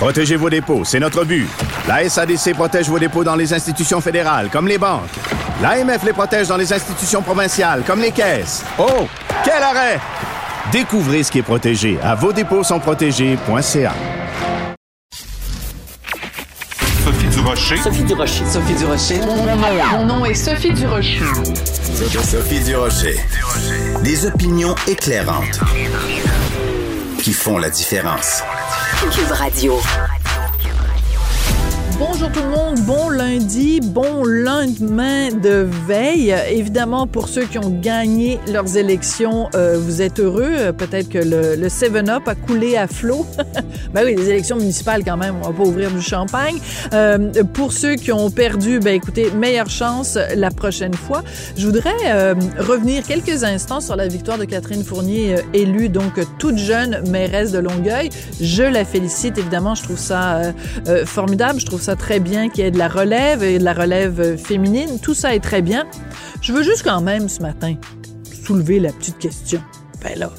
Protégez vos dépôts, c'est notre but. La SADC protège vos dépôts dans les institutions fédérales, comme les banques. L'AMF les protège dans les institutions provinciales, comme les caisses. Oh, quel arrêt! Découvrez ce qui est protégé à vos dépôts sont protégés.ca. Sophie Durocher. Sophie Durocher. Sophie Durocher. Mon nom est Sophie Durocher. Sophie Durocher. Des opinions éclairantes qui font la différence. Cube Radio. Bonjour tout le monde, bon lundi, bon lendemain de veille. Évidemment, pour ceux qui ont gagné leurs élections, euh, vous êtes heureux. Peut-être que le, le 7-Up a coulé à flot. ben oui, les élections municipales quand même, on va pas ouvrir du champagne. Euh, pour ceux qui ont perdu, ben écoutez, meilleure chance la prochaine fois. Je voudrais euh, revenir quelques instants sur la victoire de Catherine Fournier, euh, élue donc toute jeune mairesse de Longueuil. Je la félicite, évidemment, je trouve ça euh, euh, formidable, je trouve ça très bien qu'il y ait de la relève et de la relève euh, féminine. Tout ça est très bien. Je veux juste quand même ce matin soulever la petite question. Ben là,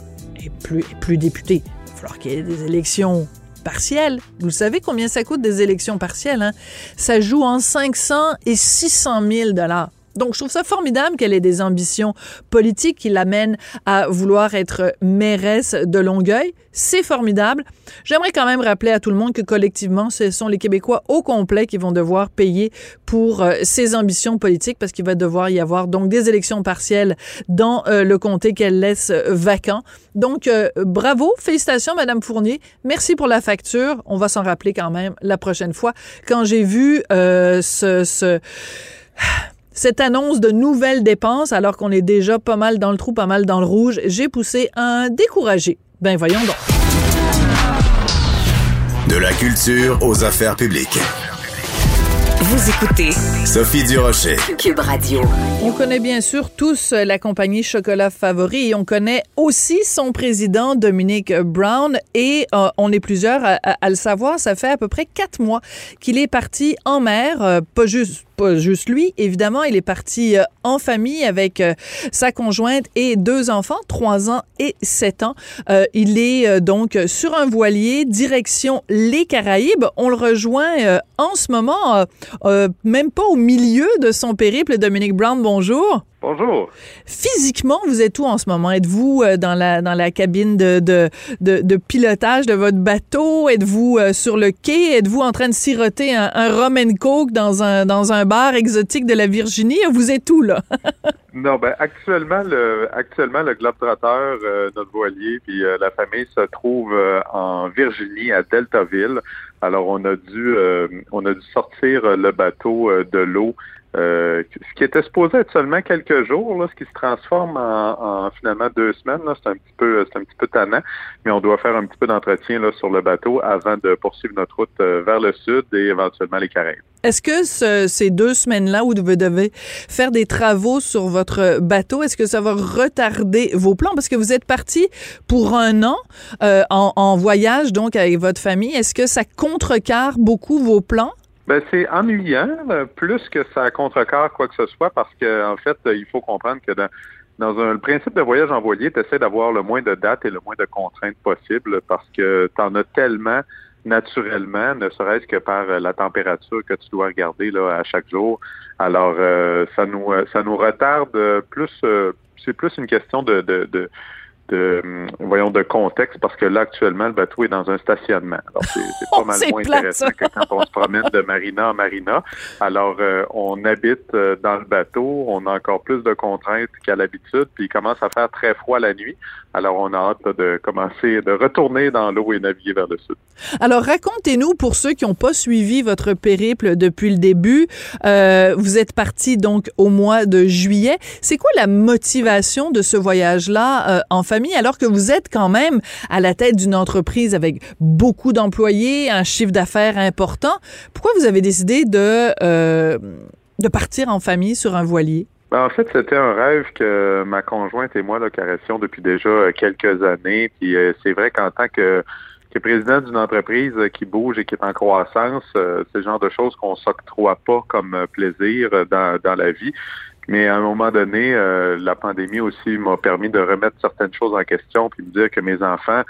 et plus, et plus député, il va falloir qu'il y ait des élections partielles. Vous savez combien ça coûte des élections partielles, hein? Ça joue en 500 et 600 000 dollars. Donc, je trouve ça formidable qu'elle ait des ambitions politiques qui l'amènent à vouloir être mairesse de Longueuil. C'est formidable. J'aimerais quand même rappeler à tout le monde que collectivement, ce sont les Québécois au complet qui vont devoir payer pour euh, ces ambitions politiques parce qu'il va devoir y avoir donc des élections partielles dans euh, le comté qu'elle laisse euh, vacant. Donc, bravo, félicitations, Madame Fournier. Merci pour la facture. On va s'en rappeler quand même la prochaine fois. Quand j'ai vu ce, ce cette annonce de nouvelles dépenses, alors qu'on est déjà pas mal dans le trou, pas mal dans le rouge, j'ai poussé un découragé. Ben voyons donc. De la culture aux affaires publiques. Vous écoutez Sophie Durocher. Cube Radio. On connaît bien sûr tous la compagnie Chocolat Favori et on connaît aussi son président Dominique Brown et euh, on est plusieurs à, à- à le savoir. Ça fait à peu près quatre mois qu'il est parti en mer, euh, pas juste pas juste lui, évidemment, il est parti euh, en famille avec euh, sa conjointe et deux enfants, trois ans et sept ans. Euh, il est donc sur un voilier direction les Caraïbes. On le rejoint en ce moment, même pas au milieu de son périple. Dominique Brown, bonjour. Bonjour. Physiquement, vous êtes où en ce moment? Êtes-vous euh, dans la, dans la cabine de, de, de, de pilotage de votre bateau? Êtes-vous euh, sur le quai? Êtes-vous en train de siroter un, un rum and coke dans un, dans un bar exotique de la Virginie? Vous êtes où, là? Non, ben actuellement le actuellement le Globetrotter, euh, notre voilier, puis euh, la famille se trouve euh, en Virginie à Deltaville. Alors on a dû on a dû sortir le bateau de l'eau. Euh, ce qui était supposé être seulement quelques jours, là, ce qui se transforme en, en finalement deux semaines, c'est un petit peu c'est un petit peu tannant, mais on doit faire un petit peu d'entretien sur le bateau avant de poursuivre notre route euh, vers le sud et éventuellement les Caraïbes. Est-ce que ce- ces deux semaines-là où vous devez faire des travaux sur votre bateau, est-ce que ça va retarder vos plans? Parce que vous êtes parti pour un an euh, en, en voyage, donc avec votre famille. Est-ce que ça contrecarre beaucoup vos plans? Ben, c'est ennuyant, plus que ça contrecarre quoi que ce soit, parce que en fait, euh, il faut comprendre que dans, dans un, le principe de voyage en voilier, tu essaies d'avoir le moins de dates et le moins de contraintes possible parce que tu en as tellement naturellement, ne serait-ce que par euh, la température que tu dois regarder là, à chaque jour. Alors, euh, ça nous euh, ça nous retarde plus. euh, c'est plus une question de, de, de de, hum, voyons, de contexte, parce que là, actuellement, le bateau est dans un stationnement. Alors, c'est pas Oh, mal moins plate, intéressant ça. que quand on se promène de marina en marina. Alors, euh, on habite euh, dans le bateau, on a encore plus de contraintes qu'à l'habitude, puis il commence à faire très froid la nuit. Alors, on a hâte de commencer, de retourner dans l'eau et naviguer vers le sud. Alors, racontez-nous, pour ceux qui n'ont pas suivi votre périple depuis le début, euh, vous êtes parti donc au mois de juillet. C'est quoi la motivation de ce voyage-là euh, en famille? Alors que vous êtes quand même à la tête d'une entreprise avec beaucoup d'employés, un chiffre d'affaires important. Pourquoi vous avez décidé de, euh, de partir en famille sur un voilier? Ben, en fait, c'était un rêve que ma conjointe et moi là, caressions depuis déjà quelques années. Puis euh, c'est vrai qu'en tant que, président d'une entreprise qui bouge et qui est en croissance, euh, c'est le genre de choses qu'on s'octroie pas comme plaisir dans, dans la vie. Mais à un moment donné, euh, la pandémie aussi m'a permis de remettre certaines choses en question puis me dire que mes enfants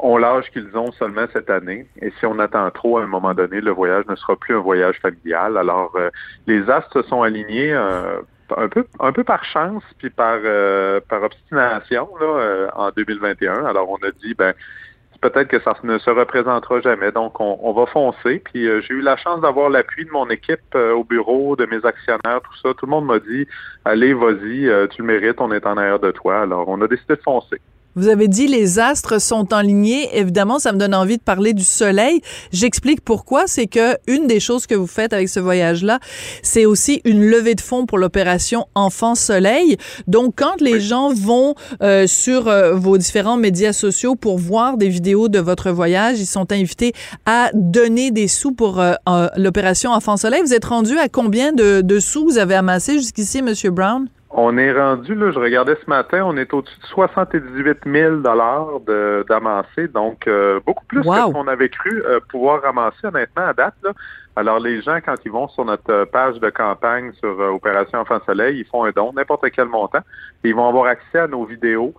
ont l'âge qu'ils ont seulement cette année. Et si on attend trop, à un moment donné, le voyage ne sera plus un voyage familial. Alors, euh, les astres se sont alignés euh, un peu un peu par chance puis par par obstination là, en 2021. Alors, on a dit ben peut-être que ça ne se représentera jamais. Donc, on, va foncer. Puis, euh, j'ai eu la chance d'avoir l'appui de mon équipe euh, au bureau, de mes actionnaires, tout ça. Tout le monde m'a dit, allez, vas-y, euh, tu le mérites, on est en arrière de toi. Alors, on a décidé de foncer. Vous avez dit les astres sont alignés. Évidemment, ça me donne envie de parler du soleil. J'explique pourquoi. C'est que une des choses que vous faites avec ce voyage-là, c'est aussi une levée de fonds pour l'opération Enfant Soleil. Donc, quand les gens vont euh, sur euh, vos différents médias sociaux pour voir des vidéos de votre voyage, ils sont invités à donner des sous pour euh, l'opération Enfant Soleil. Vous êtes rendu à combien de, de sous vous avez amassé jusqu'ici, Monsieur Brown? On est rendu, là, je regardais ce matin, on est au-dessus de 78 000 dollars d'amassé, donc euh, beaucoup plus que ce qu'on avait cru euh, pouvoir ramasser honnêtement à date. Là. Alors les gens, quand ils vont sur notre page de campagne sur euh, Opération Enfant Soleil, ils font un don, n'importe quel montant, et ils vont avoir accès à nos vidéos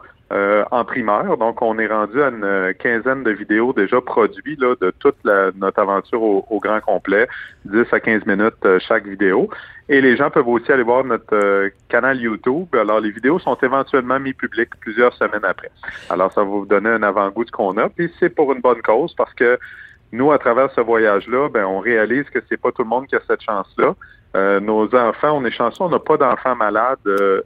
en primeur. Donc, on est rendu à une quinzaine de vidéos déjà produites de toute notre aventure au, grand complet, 10 à 15 minutes chaque vidéo. Et les gens peuvent aussi aller voir notre euh, canal YouTube. Alors, les vidéos sont éventuellement mises publiques plusieurs semaines après. Alors, ça va vous donner un avant-goût de ce qu'on a. Puis, c'est pour une bonne cause parce que nous, à travers ce voyage-là, ben, on réalise que c'est pas tout le monde qui a cette chance-là. Euh, nos enfants, on est chanceux, on n'a pas d'enfants malades euh,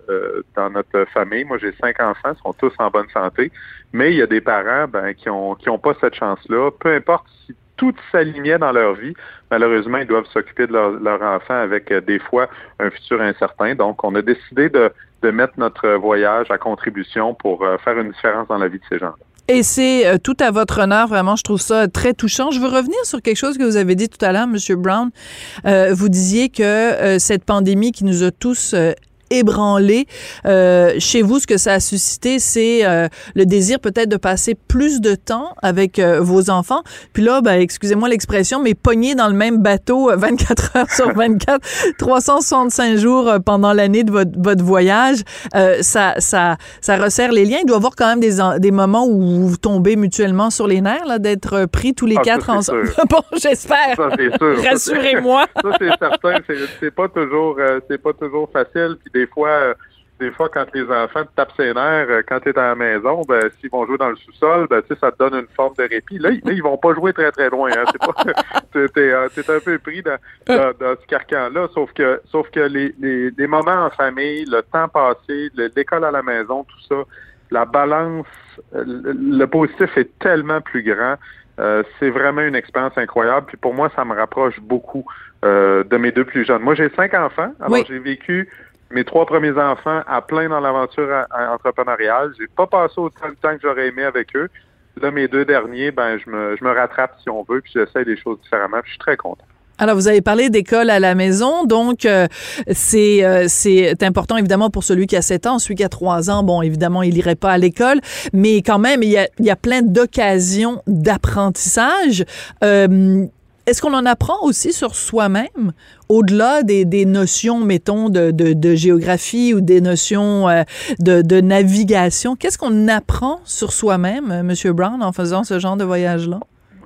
dans notre famille. Moi, j'ai cinq enfants, ils sont tous en bonne santé. Mais il y a des parents ben, qui ont qui ont pas cette chance-là. Peu importe si tout s'alignait dans leur vie. Malheureusement, ils doivent s'occuper de leur, leur, enfant avec euh, des fois un futur incertain. Donc, on a décidé de, de mettre notre voyage à contribution pour euh, faire une différence dans la vie de ces gens-là. Et c'est euh, tout à votre honneur, vraiment, je trouve ça très touchant. Je veux revenir sur quelque chose que vous avez dit tout à l'heure, Monsieur Brown. Euh, vous disiez que cette pandémie qui nous a tous ébranlé. Euh, chez vous, ce que ça a suscité, c'est euh, le désir peut-être de passer plus de temps avec euh, vos enfants. Puis là, ben, excusez-moi l'expression, mais pogner dans le même bateau 24 heures sur 24, 365 jours pendant l'année de votre, votre voyage, ça, ça, ça resserre les liens. Il doit y avoir quand même des, des moments où vous tombez mutuellement sur les nerfs, là, d'être pris tous les ah, quatre ensemble. bon, j'espère. Rassurez-moi. ça, c'est certain. C'est pas toujours, c'est pas toujours facile. Puis des fois, euh, des fois, quand les enfants te tapent ses nerfs, euh, quand tu es à la maison, ben, s'ils vont jouer dans le sous-sol, ben, ça te donne une forme de répit. Là, ils, vont pas jouer très, très loin. Hein. Euh, un peu pris dans, ce carcan-là, sauf que, sauf que les, les, moments en famille, le temps passé, l'école à la maison, tout ça, la balance, le positif est tellement plus grand. c'est vraiment une expérience incroyable. Puis pour moi, ça me rapproche beaucoup de mes deux plus jeunes. Moi, j'ai cinq enfants. Alors, j'ai vécu mes trois premiers enfants à plein dans l'aventure entrepreneuriale. J'ai pas passé autant de temps que j'aurais aimé avec eux. Là, mes deux derniers, ben, je me, je me rattrape si on veut, puis j'essaie des choses différemment, puis je suis très content. Alors, vous avez parlé d'école à la maison, donc euh, c'est euh, c'est important évidemment pour celui qui a 7 ans, celui qui a 3 ans, bon, évidemment, il irait pas à l'école, mais quand même, il y a, il y a plein d'occasions d'apprentissage. Euh, est-ce qu'on en apprend aussi sur soi-même, au-delà des, notions, mettons, de, géographie ou des notions euh, de, navigation? Qu'est-ce qu'on apprend sur soi-même, euh, M. Brown, en faisant ce genre de voyage-là?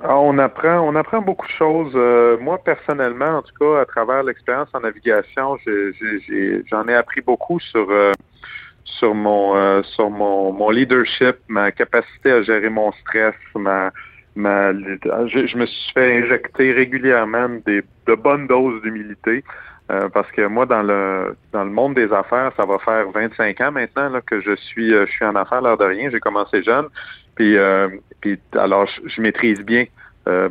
Ah, on apprend, on apprend beaucoup de choses. Euh, moi, personnellement, en tout cas, à travers l'expérience en navigation, j'en ai, appris beaucoup sur mon sur mon leadership, ma capacité à gérer mon stress, ma je, me suis fait injecter régulièrement des, de bonnes doses d'humilité. Euh, parce que moi, dans le dans le monde des affaires, ça va faire 25 ans maintenant là, que je suis euh, je suis en affaires l'air de rien. J'ai commencé jeune, puis euh, puis alors je, maîtrise bien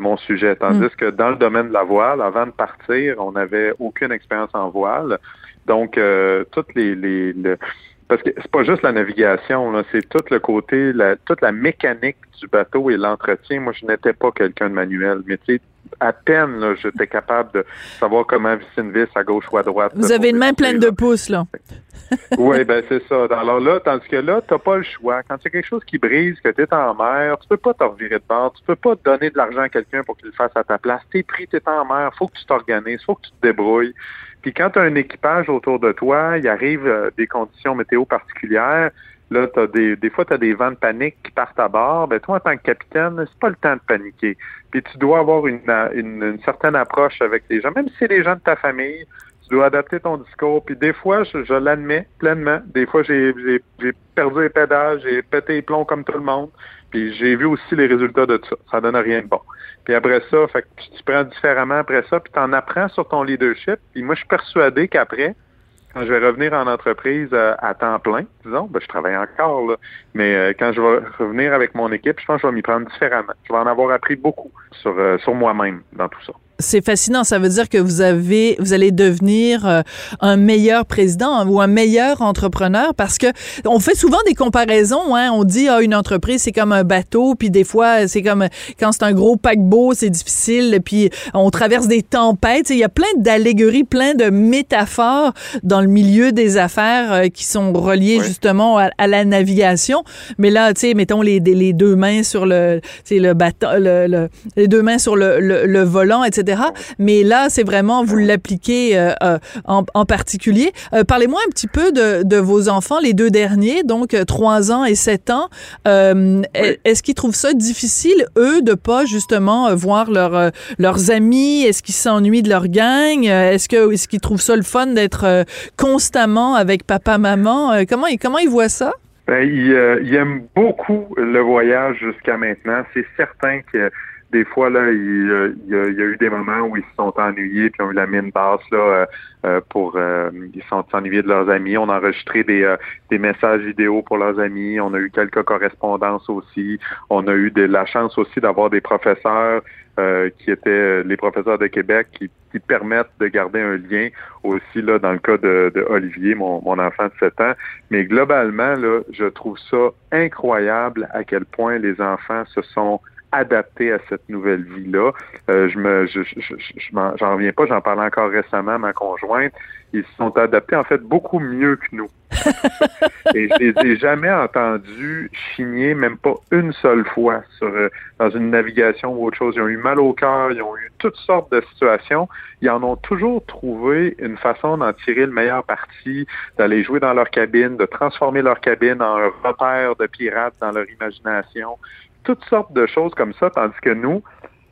mon sujet. Tandis mm. que dans le domaine de la voile, avant de partir, on n'avait aucune expérience en voile. Donc toutes les, les parce que c'est pas juste la navigation, c'est tout le côté, la, toute la mécanique du bateau et l'entretien. Moi, je n'étais pas quelqu'un de manuel, mais tu sais, à peine, j'étais capable de savoir comment visser une vis à gauche ou à droite. Vous avez une main pleine de pouces, là. oui, ben c'est ça. Alors là, tandis que là, t'as pas le choix. Quand il y a quelque chose qui brise, que tu es en mer, tu peux pas te revirer de bord, tu peux pas donner de l'argent à quelqu'un pour qu'il le fasse à ta place. T'es pris, t'es en mer, faut que tu t'organises, faut que tu te débrouilles. Puis quand tu as un équipage autour de toi, il arrive euh, des conditions météo particulières. Là, as des, des fois, tu as des vents de panique qui partent à bord. Ben, toi, en tant que capitaine, c'est pas le temps de paniquer. Puis tu dois avoir une, une, certaine approche avec les gens, même si c'est les gens de ta famille. Tu dois adapter ton discours. Puis des fois, je, l'admets pleinement. Des fois, j'ai perdu les pédales, j'ai pété les plombs comme tout le monde. Puis j'ai vu aussi les résultats de ça. Ça donne rien de bon. Puis après ça, fait que tu, prends différemment après ça, puis tu en apprends sur ton leadership. Puis moi, je suis persuadé qu'après, quand je vais revenir en entreprise euh, à, temps plein, disons, ben, je travaille encore, là, mais euh, quand je vais revenir avec mon équipe, je pense que je vais m'y prendre différemment. Je vais en avoir appris beaucoup sur, euh, sur moi-même dans tout ça c'est fascinant. Ça veut dire que vous avez, vous allez devenir euh, un meilleur président ou un meilleur entrepreneur parce que on fait souvent des comparaisons. Hein. On dit ah une entreprise c'est comme un bateau, puis des fois c'est comme quand c'est un gros paquebot c'est difficile, puis on traverse des tempêtes. Il y a plein d'allégories, plein de métaphores dans le milieu des affaires euh, qui sont reliées justement à, la navigation. Mais là, tu sais, mettons les, les deux mains sur le, le bateau, le, les deux mains sur le, le volant, etc. Mais là, c'est vraiment, vous l'appliquez euh, euh, en, particulier. Euh, parlez-moi un petit peu de, vos enfants, les deux derniers, donc 3 ans et 7 ans. Est-ce qu'ils trouvent ça difficile, eux, de pas justement voir leur, leurs amis? Est-ce qu'ils s'ennuient de leur gang? Est-ce qu'ils trouvent ça le fun d'être constamment avec papa, maman? comment, comment ils voient ça? Ben, ils, aiment beaucoup le voyage jusqu'à maintenant. C'est certain que des fois, là, il, y a, eu des moments où ils se sont ennuyés puis ont eu la mine basse là, euh, euh, pour euh, ils sont ennuyés de leurs amis. On a enregistré des, des messages vidéo pour leurs amis. On a eu quelques correspondances aussi. On a eu de la chance aussi d'avoir des professeurs qui étaient les professeurs de Québec qui, qui, permettent de garder un lien aussi là dans le cas de, de Olivier, mon, mon enfant de 7 ans. Mais globalement, là, je trouve ça incroyable à quel point les enfants se sont adapté à cette nouvelle vie-là. Euh, je me, je, je, j'en reviens pas, j'en parlais encore récemment à ma conjointe. Ils se sont adaptés en fait beaucoup mieux que nous. Et je les ai jamais entendus chigner, même pas une seule fois sur euh, dans une navigation ou autre chose. Ils ont eu mal au cœur, ils ont eu toutes sortes de situations. Ils en ont toujours trouvé une façon d'en tirer le meilleur parti, d'aller jouer dans leur cabine, de transformer leur cabine en un repère de pirates dans leur imagination toutes sortes de choses comme ça, tandis que nous,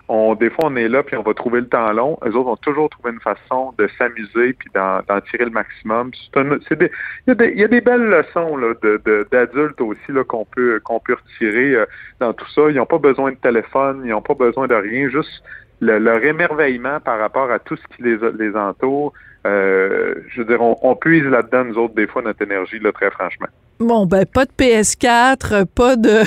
on, des fois, on est là, puis on va trouver le temps long. Eux autres ont toujours trouvé une façon de s'amuser, puis d'en, tirer le maximum. il, y a des, belles leçons là, de, d'adultes aussi qu'on peut qu'on peut retirer euh, dans tout ça. Ils n'ont pas besoin de téléphone, ils n'ont pas besoin de rien, juste leur émerveillement par rapport à tout ce qui les, entoure. Euh, je veux dire, on, on puise là-dedans, nous autres, des fois, notre énergie, là, très franchement. Bon, ben, pas de PS4, pas de,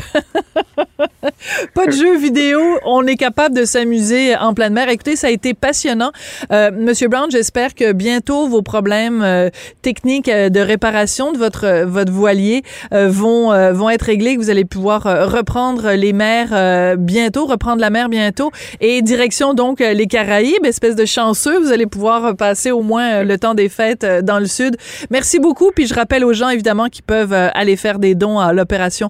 pas de jeux vidéo. On est capable de s'amuser en pleine mer. Écoutez, ça a été passionnant. Euh, Monsieur Brown, j'espère que bientôt vos problèmes euh, techniques euh, de réparation de votre, votre voilier vont, vont être réglés, que vous allez pouvoir reprendre les mers bientôt, reprendre la mer bientôt. Et direction, donc, les Caraïbes, espèce de chanceux, vous allez pouvoir passer au moins le temps des fêtes dans le sud. Merci beaucoup. Puis je rappelle aux gens, évidemment, qui peuvent euh, aller faire des dons à l'opération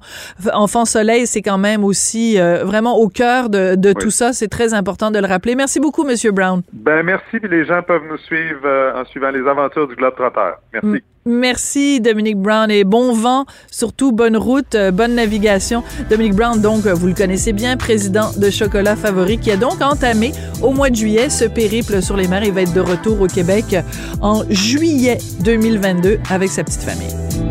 Enfant Soleil. C'est quand même aussi euh, vraiment au cœur de, tout ça. C'est très important de le rappeler. Merci beaucoup, Monsieur Brown. Ben merci. Puis les gens peuvent nous suivre euh, en suivant les aventures du Globe Trotter. Merci. Merci Dominique Brown et bon vent, surtout bonne route, bonne navigation. Dominique Brown, donc, vous le connaissez bien, président de Chocolat Favori, qui a donc entamé au mois de juillet ce périple sur les mers. Il va être de retour au Québec en juillet 2022 avec sa petite famille.